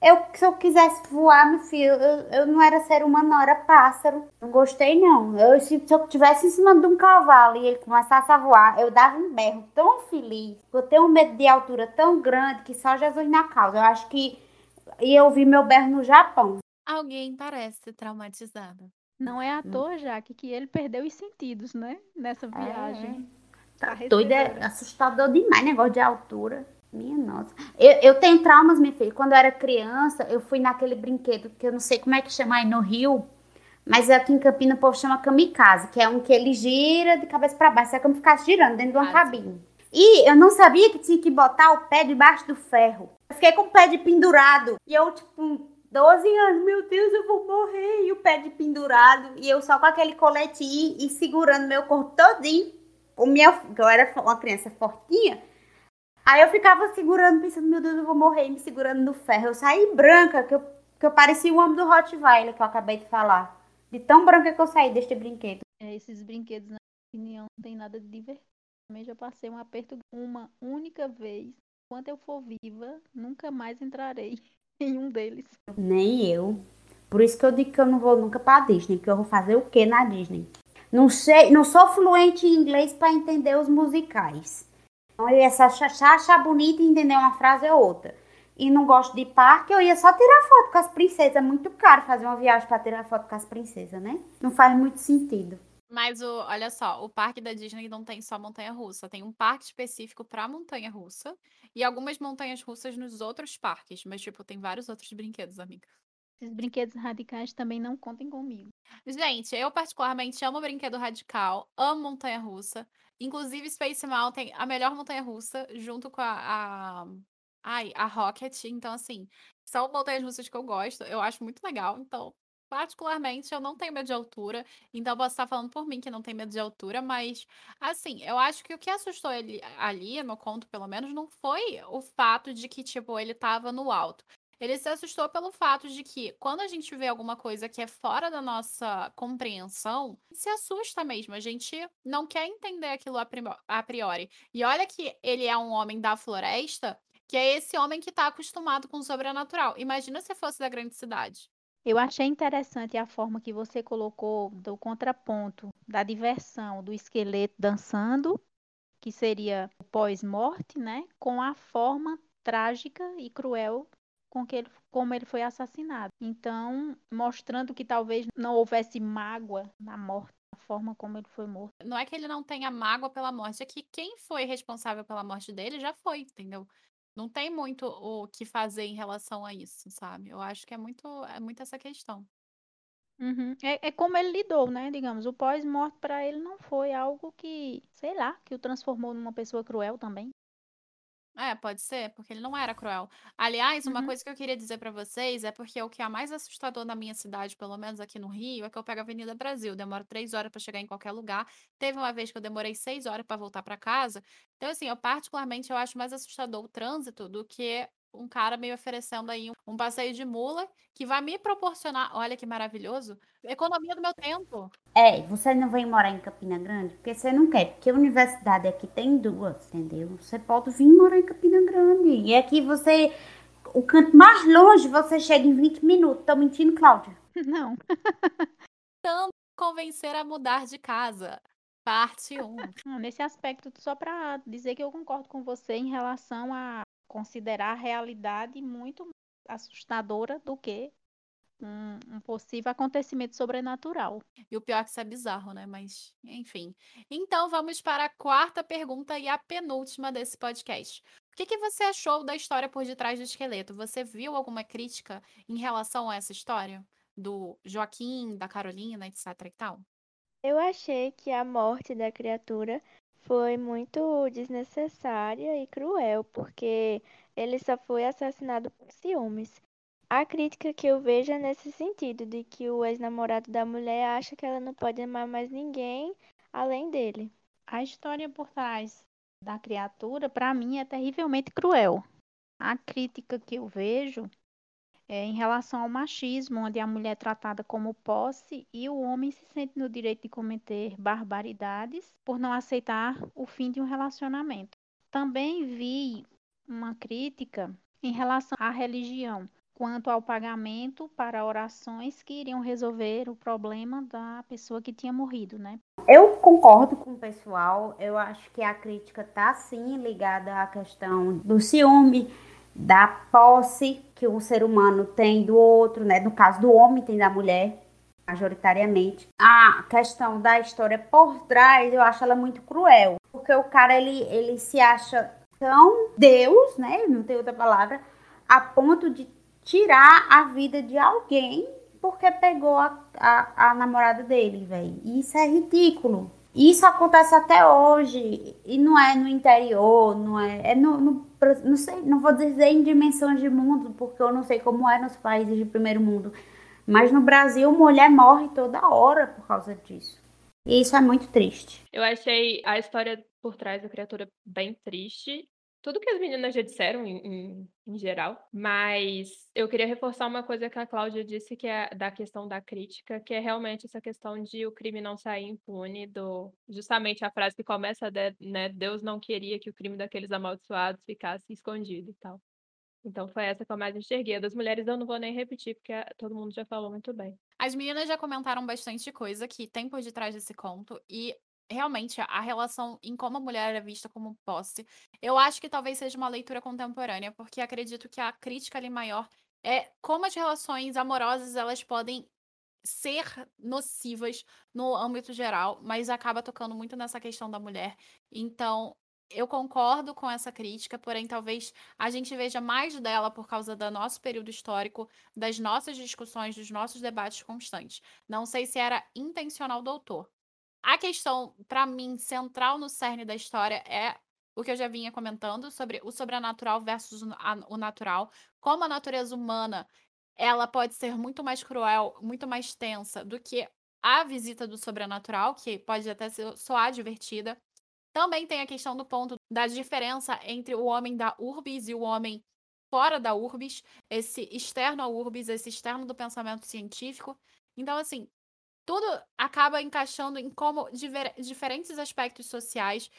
Eu, se eu quisesse voar, meu filho, eu, eu não era ser humano, não, era pássaro. Não gostei, não. Eu, se, se eu estivesse em cima de um cavalo e ele começasse a voar, eu dava um berro tão feliz. Eu tenho um medo de altura tão grande que só Jesus na causa. Eu acho que ia ouvir meu berro no Japão. Alguém parece traumatizada. Não é à toa, Jaque, que ele perdeu os sentidos, né? Nessa viagem. Tá doido, é assustador demais, negócio de altura. Minha nossa. Eu, eu tenho traumas, minha filha. Quando eu era criança, eu fui naquele brinquedo que eu não sei como é que chama aí no Rio, mas aqui em Campina o povo chama kamikaze, que é um que ele gira de cabeça para baixo. É como ficasse girando dentro de uma cabine. E eu não sabia que tinha que botar o pé debaixo do ferro. Eu fiquei com o pé de pendurado. E eu, tipo, 12 anos, meu Deus, eu vou morrer. E o pé de pendurado. E eu só com aquele colete e, e segurando meu corpo todinho. O meu, eu era uma criança fortinha. Aí eu ficava segurando, pensando, meu Deus, eu vou morrer, me segurando no ferro. Eu saí branca, que eu, que eu parecia o homem do Rottweiler que eu acabei de falar. De tão branca que eu saí deste brinquedo. É, esses brinquedos, na minha opinião, não tem nada de divertido. Também já passei um aperto uma única vez. Enquanto eu for viva, nunca mais entrarei em um deles. Nem eu. Por isso que eu digo que eu não vou nunca pra Disney, porque eu vou fazer o que na Disney? Não sei, não sou fluente em inglês para entender os musicais. Então eu ia só achar, achar bonito e entender uma frase ou outra. E não gosto de parque, eu ia só tirar foto com as princesas. É muito caro fazer uma viagem para tirar foto com as princesas, né? Não faz muito sentido. Mas o, olha só, o parque da Disney não tem só montanha russa, tem um parque específico para montanha russa e algumas montanhas russas nos outros parques, mas tipo, tem vários outros brinquedos, amiga. Esses brinquedos radicais também não contem comigo. Gente, eu particularmente amo brinquedo radical, amo montanha russa. Inclusive, Space Mountain, a melhor montanha russa, junto com a, a, ai, a Rocket. Então, assim, são montanhas russas que eu gosto, eu acho muito legal. Então, particularmente, eu não tenho medo de altura. Então, posso estar falando por mim que não tem medo de altura, mas, assim, eu acho que o que assustou ele ali, no conto pelo menos, não foi o fato de que, tipo, ele tava no alto. Ele se assustou pelo fato de que, quando a gente vê alguma coisa que é fora da nossa compreensão, se assusta mesmo. A gente não quer entender aquilo a priori. E olha que ele é um homem da floresta, que é esse homem que está acostumado com o sobrenatural. Imagina se fosse da grande cidade. Eu achei interessante a forma que você colocou do contraponto da diversão do esqueleto dançando, que seria o pós-morte, né? Com a forma trágica e cruel com que ele, como ele foi assassinado. Então, mostrando que talvez não houvesse mágoa na morte, da forma como ele foi morto. Não é que ele não tenha mágoa pela morte, é que quem foi responsável pela morte dele já foi, entendeu? Não tem muito o que fazer em relação a isso, sabe? Eu acho que é muito, é muito essa questão. Uhum. É, é, como ele lidou, né? Digamos, o pós-morte para ele não foi algo que, sei lá, que o transformou numa pessoa cruel também. É, pode ser, porque ele não era cruel. Aliás, uma Uhum. coisa que eu queria dizer pra vocês é porque o que é mais assustador na minha cidade, pelo menos aqui no Rio, é que eu pego a Avenida Brasil. Demoro três horas pra chegar em qualquer lugar. Teve uma vez que eu demorei seis horas pra voltar pra casa. Então, assim, eu particularmente eu acho mais assustador o trânsito do que um cara me oferecendo aí um, um passeio de mula que vai me proporcionar, olha que maravilhoso, economia do meu tempo. É, você não vem morar em Campina Grande porque você não quer, porque a universidade aqui tem duas, entendeu? Você pode vir morar em Campina Grande. E aqui você, o canto mais longe, você chega em 20 minutos. Tô mentindo, Cláudia? Não. Tanto convencer a mudar de casa. Parte 1. Nesse aspecto, só para dizer que eu concordo com você em relação a considerar a realidade muito assustadora do que um, um, possível acontecimento sobrenatural. E o pior é que isso é bizarro, né? Mas, enfim. Então, vamos para a quarta pergunta e a penúltima desse podcast. O que, que você achou da história por detrás do esqueleto? Você viu alguma crítica em relação a essa história? Do Joaquim, da Carolina, etc e tal? Eu achei que a morte da criatura foi muito desnecessária e cruel, porque ele só foi assassinado por ciúmes. A crítica que eu vejo é nesse sentido, de que o ex-namorado da mulher acha que ela não pode amar mais ninguém além dele. A história por trás da criatura, para mim, é terrivelmente cruel. A crítica que eu vejo é em relação ao machismo, onde a mulher é tratada como posse e o homem se sente no direito de cometer barbaridades por não aceitar o fim de um relacionamento. Também vi uma crítica em relação à religião, quanto ao pagamento para orações que iriam resolver o problema da pessoa que tinha morrido, né? Eu concordo com o pessoal. Eu acho que a crítica está sim ligada à questão do ciúme, da posse que o ser humano tem do outro, né? No caso do homem tem da mulher, majoritariamente. A questão da história por trás, eu acho ela muito cruel, porque o cara ele ele se acha tão Deus, né? Não tem outra palavra, a ponto de tirar a vida de alguém porque pegou a, a, a namorada dele, velho. Isso é ridículo. Isso acontece até hoje. E não é no interior, não é. É no, no, não sei, não vou dizer em dimensões de mundo, porque eu não sei como é nos países de primeiro mundo. Mas no Brasil, mulher morre toda hora por causa disso. E isso é muito triste. Eu achei a história por trás da criatura bem triste tudo que as meninas já disseram em, em, em, geral, mas eu queria reforçar uma coisa que a Cláudia disse, que é da questão da crítica, que é realmente essa questão de o crime não sair impune, do justamente a frase que começa, de, né, Deus não queria que o crime daqueles amaldiçoados ficasse escondido e tal. Então foi essa que eu mais enxerguei. Das mulheres eu não vou nem repetir, porque todo mundo já falou muito bem. As meninas já comentaram bastante coisa que tem por detrás desse conto, e realmente a relação em como a mulher é vista como posse. Eu acho que talvez seja uma leitura contemporânea, porque acredito que a crítica ali maior é como as relações amorosas elas podem ser nocivas no âmbito geral, mas acaba tocando muito nessa questão da mulher. Então, eu concordo com essa crítica, porém talvez a gente veja mais dela por causa do nosso período histórico, das nossas discussões, dos nossos debates constantes. Não sei se era intencional do autor, a questão, para mim, central no cerne da história é o que eu já vinha comentando sobre o sobrenatural versus o natural, como a natureza humana ela pode ser muito mais cruel, muito mais tensa do que a visita do sobrenatural, que pode até soar divertida. Também tem a questão do ponto da diferença entre o homem da urbis e o homem fora da urbis, esse externo ao urbis, esse externo do pensamento científico. Então, assim, tudo acaba encaixando em como diver, diferentes aspectos sociais.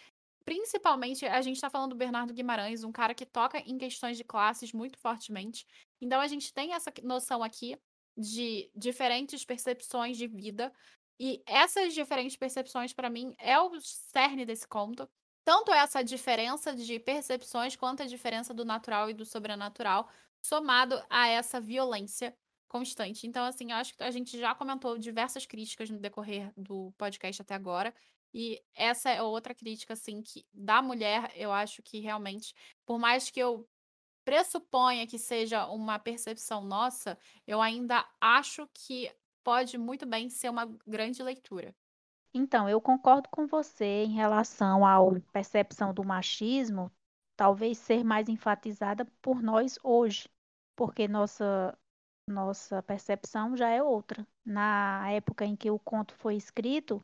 Principalmente, a gente está falando do Bernardo Guimarães, um cara que toca em questões de classes muito fortemente. Então, a gente tem essa noção aqui de diferentes percepções de vida. E essas diferentes percepções, para mim, é o cerne desse conto. Tanto essa diferença de percepções quanto a diferença do natural e do sobrenatural, somado a essa violência constante. Então, assim, eu acho que a gente já comentou diversas críticas no decorrer do podcast até agora. E essa é outra crítica, assim, que da mulher, eu acho que realmente, por mais que eu pressuponha que seja uma percepção nossa, eu ainda acho que pode muito bem ser uma grande leitura. Então, eu concordo com você em relação à percepção do machismo, talvez ser mais enfatizada por nós hoje, porque nossa nossa percepção já é outra. Na época em que o conto foi escrito,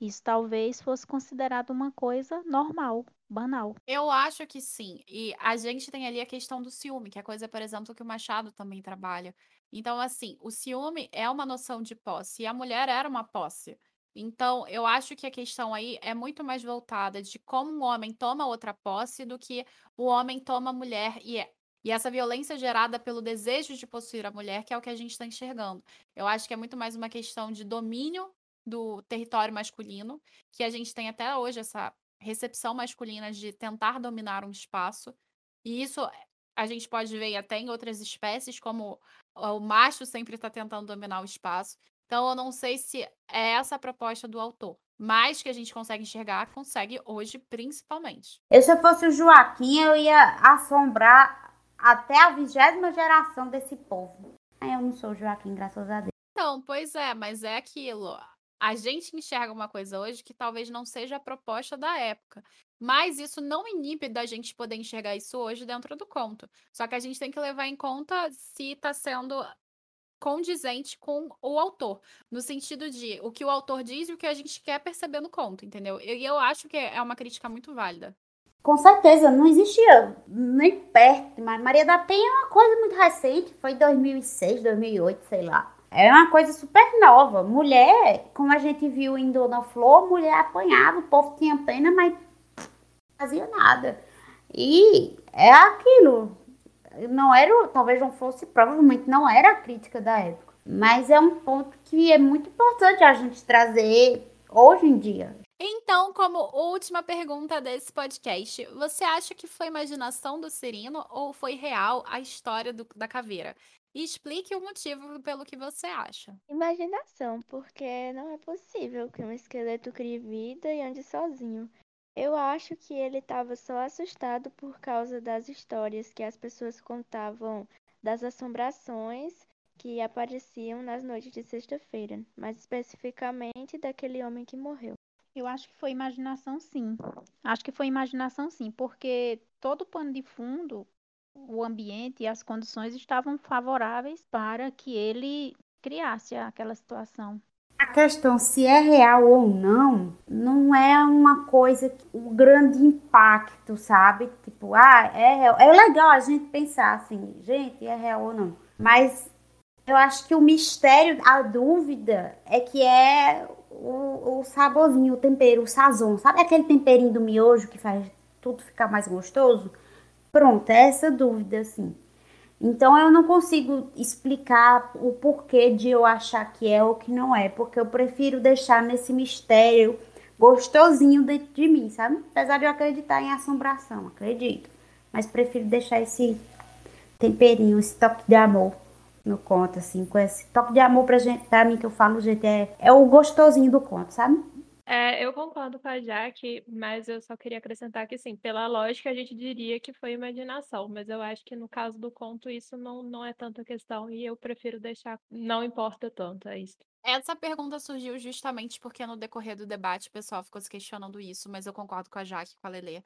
isso talvez fosse considerado uma coisa normal, banal. Eu acho que sim. E a gente tem ali a questão do ciúme, que é coisa, por exemplo, que o Machado também trabalha. Então, assim, o ciúme é uma noção de posse, e a mulher era uma posse. Então, eu acho que a questão aí é muito mais voltada de como um homem toma outra posse do que o homem toma a mulher e é e essa violência gerada pelo desejo de possuir a mulher, que é o que a gente está enxergando. Eu acho que é muito mais uma questão de domínio do território masculino, que a gente tem até hoje essa recepção masculina de tentar dominar um espaço. E isso a gente pode ver até em outras espécies, como o macho sempre está tentando dominar o espaço. Então, eu não sei se é essa a proposta do autor, mas que a gente consegue enxergar, consegue hoje, principalmente. Eu, se eu fosse o Joaquim, eu ia assombrar até a vigésima geração desse povo. Eu não sou Joaquim, graças a Deus. Então, pois é, mas é aquilo. A gente enxerga uma coisa hoje que talvez não seja a proposta da época. Mas isso não inibe da gente poder enxergar isso hoje dentro do conto. Só que a gente tem que levar em conta se está sendo condizente com o autor, no sentido de o que o autor diz e o que a gente quer perceber no conto, entendeu? E eu acho que é uma crítica muito válida. Com certeza, não existia nem perto, mas Maria da Penha é uma coisa muito recente, foi 2006, 2008, sei lá. É uma coisa super nova. Mulher, como a gente viu em Dona Flor, mulher apanhava, o povo tinha pena, mas fazia nada. E é aquilo, não era, talvez não fosse, provavelmente não era a crítica da época. Mas é um ponto que é muito importante a gente trazer hoje em dia. Então, como última pergunta desse podcast, você acha que foi imaginação do Cirino ou foi real a história do, da caveira? E explique o motivo pelo que você acha. Imaginação, porque não é possível que um esqueleto crie vida e ande sozinho. Eu acho que ele estava só assustado por causa das histórias que as pessoas contavam das assombrações que apareciam nas noites de sexta-feira, mais especificamente daquele homem que morreu. Eu acho que foi imaginação, sim. Acho que foi imaginação, sim, porque todo o pano de fundo, o ambiente e as condições estavam favoráveis para que ele criasse aquela situação. A questão se é real ou não, não é uma coisa, um grande impacto, sabe? Tipo, ah, é real. É legal a gente pensar assim, gente, é real ou não. Mas eu acho que o mistério, a dúvida é que é o, o saborzinho, o tempero, o sazon. Sabe aquele temperinho do miojo que faz tudo ficar mais gostoso? Pronto, é essa dúvida, assim. Então eu não consigo explicar o porquê de eu achar que é ou que não é, porque eu prefiro deixar nesse mistério gostosinho dentro de mim, sabe? Apesar de eu acreditar em assombração, acredito. Mas prefiro deixar esse temperinho, esse toque de amor no conto, assim, com esse toque de amor pra, gente, pra mim que eu falo, gente, é, é o gostosinho do conto, sabe? É, eu concordo com a Jaque, mas eu só queria acrescentar que, sim, pela lógica, a gente diria que foi imaginação, mas eu acho que no caso do conto isso não, não é tanta questão e eu prefiro deixar, não importa tanto, é isso. Essa pergunta surgiu justamente porque no decorrer do debate o pessoal ficou se questionando isso, mas eu concordo com a Jaque e com a Lelê.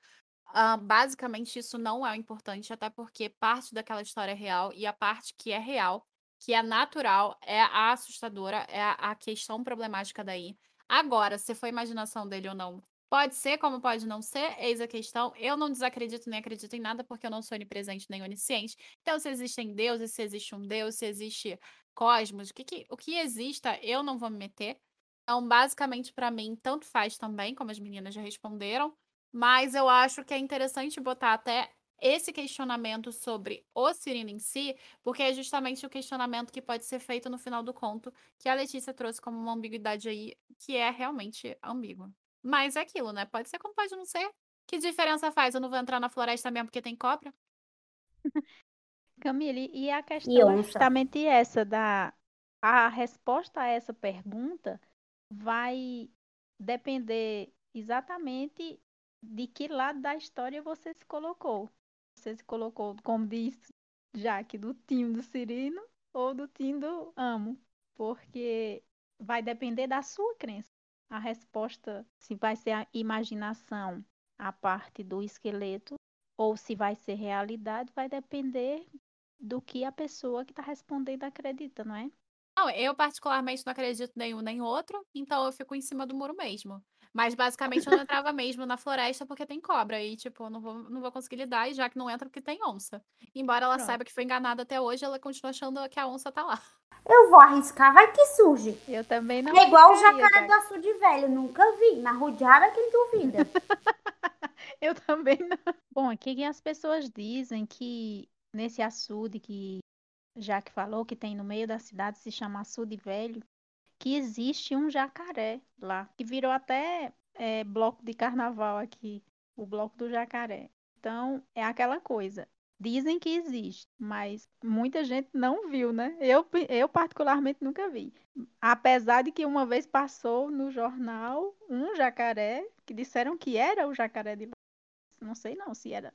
Uh, basicamente, isso não é importante, até porque parte daquela história é real e a parte que é real, que é natural, é a assustadora, é a, questão problemática daí. Agora, se foi imaginação dele ou não, pode ser, como pode não ser, eis a questão. Eu não desacredito nem acredito em nada, porque eu não sou onipresente nem onisciente. Então, se existem deuses, se existe um Deus, se existe cosmos, o que, que, o que exista, eu não vou me meter. Então, basicamente, para mim, tanto faz também, como as meninas já responderam. Mas eu acho que é interessante botar até esse questionamento sobre o Cirino em si, porque é justamente o questionamento que pode ser feito no final do conto, que a Letícia trouxe como uma ambiguidade aí, que é realmente ambígua. Mas é aquilo, né? Pode ser como pode não ser. Que diferença faz? Eu não vou entrar na floresta mesmo porque tem cobra? Camille, e a questão é justamente essa da a resposta a essa pergunta vai depender exatamente de que lado da história você se colocou você se colocou, como diz Jaque, do time do Cirino ou do time do Amo, porque vai depender da sua crença. A resposta, se vai ser a imaginação, a parte do esqueleto, ou se vai ser realidade, vai depender do que a pessoa que está respondendo acredita, não é? Não, eu particularmente não acredito nenhum nem outro, então eu fico em cima do muro mesmo. Mas basicamente eu não entrava mesmo na floresta porque tem cobra. E, tipo, eu não vou, não vou conseguir lidar, e já que não entra porque tem onça. Embora ela Pronto. saiba que foi enganada até hoje, ela continua achando que a onça tá lá. Eu vou arriscar, vai que surge. Eu também não. É igual o jacaré do açude velho, nunca vi. Na rodeada quem duvida. eu também não. Bom, aqui as pessoas dizem que nesse açude que Jaque falou, que tem no meio da cidade, se chama açude velho, que existe um jacaré lá, que virou até é, bloco de carnaval aqui, o bloco do jacaré. Então, é aquela coisa. Dizem que existe, mas muita gente não viu, né? Eu, eu particularmente nunca vi. Apesar de que uma vez passou no jornal um jacaré que disseram que era o jacaré de. Não sei não se era.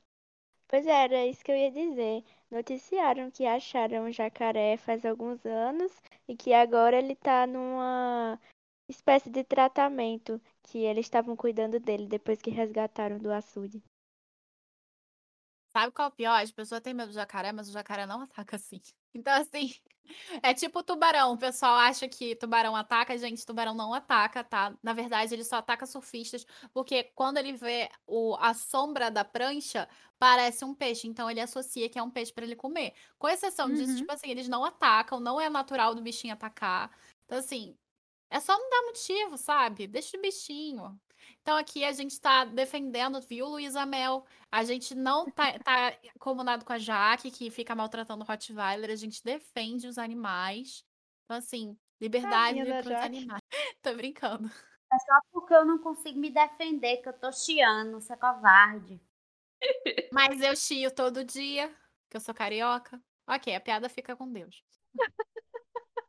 Pois é, era isso que eu ia dizer. Noticiaram que acharam um jacaré faz alguns anos e que agora ele tá numa espécie de tratamento que eles estavam cuidando dele depois que resgataram do açude. Sabe qual é o pior? As pessoas têm medo do jacaré, mas o jacaré não ataca assim. Então, assim, é tipo tubarão. O pessoal acha que tubarão ataca, gente, tubarão não ataca, tá? Na verdade, ele só ataca surfistas, porque quando ele vê o, a sombra da prancha, parece um peixe. Então, ele associa que é um peixe para ele comer. Com exceção disso, Uhum. tipo assim, eles não atacam, não é natural do bichinho atacar. Então, assim, é só não dar motivo, sabe? Deixa o bichinho. Então aqui a gente tá defendendo, viu, Luísa Mel? A gente não tá, tá comunado com a Jaque, que fica maltratando o Rottweiler. A gente defende os animais. Então, assim, liberdade pros Jaque. animais. Tô brincando. É só porque eu não consigo me defender, que eu tô chiando, você é covarde. Mas eu chio todo dia, que eu sou carioca. Ok, a piada fica com Deus.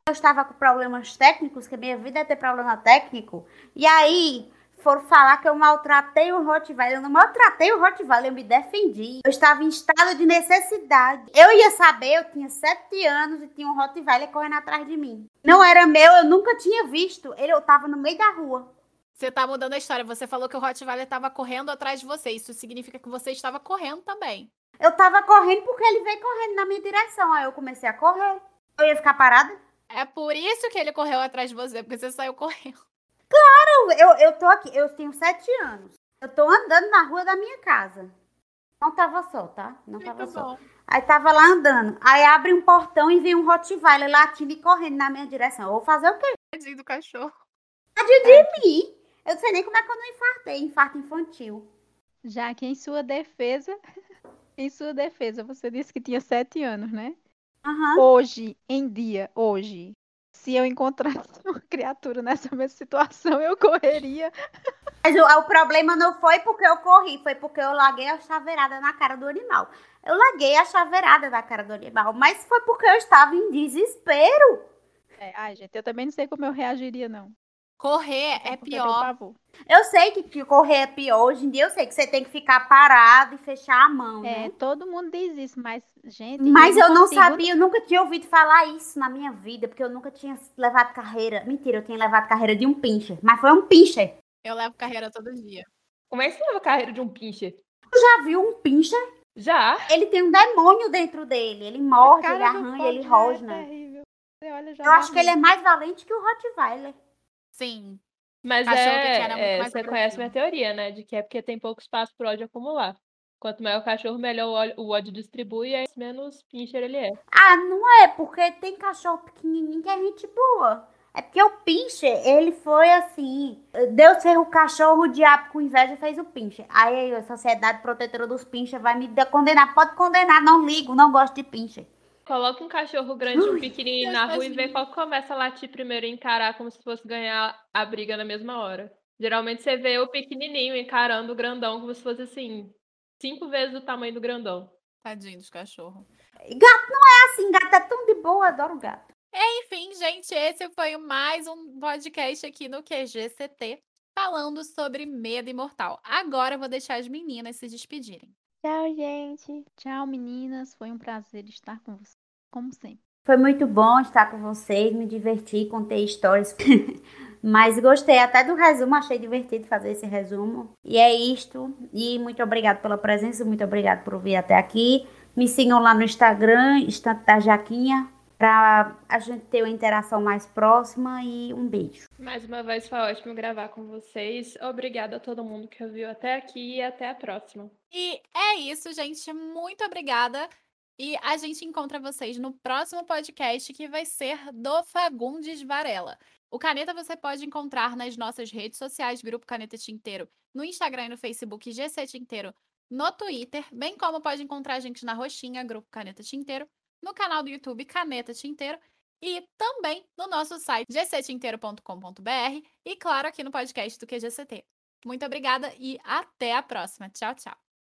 Eu estava com problemas técnicos, que minha vida é ter problema técnico. E aí foram falar que eu maltratei o Rottweiler. Eu não maltratei o Rottweiler, eu me defendi. Eu estava em estado de necessidade. Eu ia saber, eu tinha sete anos e tinha um Rottweiler correndo atrás de mim. Não era meu, eu nunca tinha visto. Ele, eu tava no meio da rua. Você tá mudando a história. Você falou que o Rottweiler tava correndo atrás de você. Isso significa que você estava correndo também. Eu tava correndo porque ele veio correndo na minha direção. Aí eu comecei a correr. Eu ia ficar parada? É por isso que ele correu atrás de você, porque você saiu correndo. Eu, eu, eu tô aqui, eu tenho sete anos. Eu tô andando na rua da minha casa. Não tava só, tá? Não tava Muito bom. Aí tava lá andando. Aí abre um portão e vem um Rottweiler latindo e correndo na minha direção. Eu vou fazer o quê? Tadinho do cachorro. De mim? Eu não sei nem como é que eu não infartei. Infarto infantil. Já que em sua defesa, em sua defesa, você disse que tinha sete anos, né? Aham. Hoje, em dia, hoje, se eu encontrasse uma criatura nessa mesma situação, eu correria. Mas o, o problema não foi porque eu corri, foi porque eu larguei a chaveirada na cara do animal. Eu larguei a chaveirada na cara do animal, mas foi porque eu estava em desespero. É, ai, gente, eu também não sei como eu reagiria, não. Correr é pior. Eu sei que, que correr é pior. Hoje em dia eu sei que você tem que ficar parado e fechar a mão, né? É, todo mundo diz isso, mas, gente. Mas eu não consigo- sabia, eu nunca tinha ouvido falar isso na minha vida, porque eu nunca tinha levado carreira. Mentira, eu tinha levado carreira de um pincher, mas foi um pincher. Eu levo carreira todo dia. Como é que você leva carreira de um pincher? Já viu um pincher? Já? Ele tem um demônio dentro dele. Ele morde, ele arranha, ele já rosna. É terrível. Você olha, já eu acho que ele é mais valente que o Rottweiler. Sim. Mas é, é você agressivo. conhece minha teoria, né? De que é porque tem pouco espaço pro ódio acumular. Quanto maior o cachorro, melhor o ódio, o ódio distribui, e menos pincher ele é. Ah, não é, porque tem cachorro pequenininho que é gente boa. É porque o pincher, ele foi assim. Deus fez o cachorro, o diabo com inveja fez o pincher. Aí a Sociedade Protetora dos Pincher vai me de- condenar. Pode condenar, não ligo, não gosto de pincher. Coloca um cachorro grande e um pequenininho na rua e vê qual começa a latir primeiro e encarar como se fosse ganhar a briga na mesma hora. Geralmente você vê o pequenininho encarando o grandão como se fosse assim, cinco vezes o tamanho do grandão. Tadinho dos cachorros. Gato não é assim, gato é tão de boa, adoro gato. Enfim, gente, esse foi mais um podcast aqui no QGCT falando sobre medo imortal. Agora eu vou deixar as meninas se despedirem. Tchau, gente. Tchau, meninas. Foi um prazer estar com vocês, como sempre. Foi muito bom estar com vocês, me diverti, contei histórias. Mas gostei até do resumo, achei divertido fazer esse resumo. E é isto. E muito obrigado pela presença, muito obrigado por vir até aqui. Me sigam lá no Instagram, Estante da Jaquinha, para a gente ter uma interação mais próxima. E um beijo. Mais uma vez foi ótimo gravar com vocês. Obrigada a todo mundo que ouviu até aqui e até a próxima. E é isso, gente. Muito obrigada. E a gente encontra vocês no próximo podcast que vai ser do Fagundes Varela. O Caneta você pode encontrar nas nossas redes sociais, Grupo Caneta Tinteiro, no Instagram e no Facebook GC Tinteiro, no Twitter, bem como pode encontrar a gente na Roxinha, Grupo Caneta Tinteiro, no canal do YouTube Caneta Tinteiro e também no nosso site gctinteiro.com.br e, claro, aqui no podcast do QGCT. Muito obrigada e até a próxima. Tchau, tchau.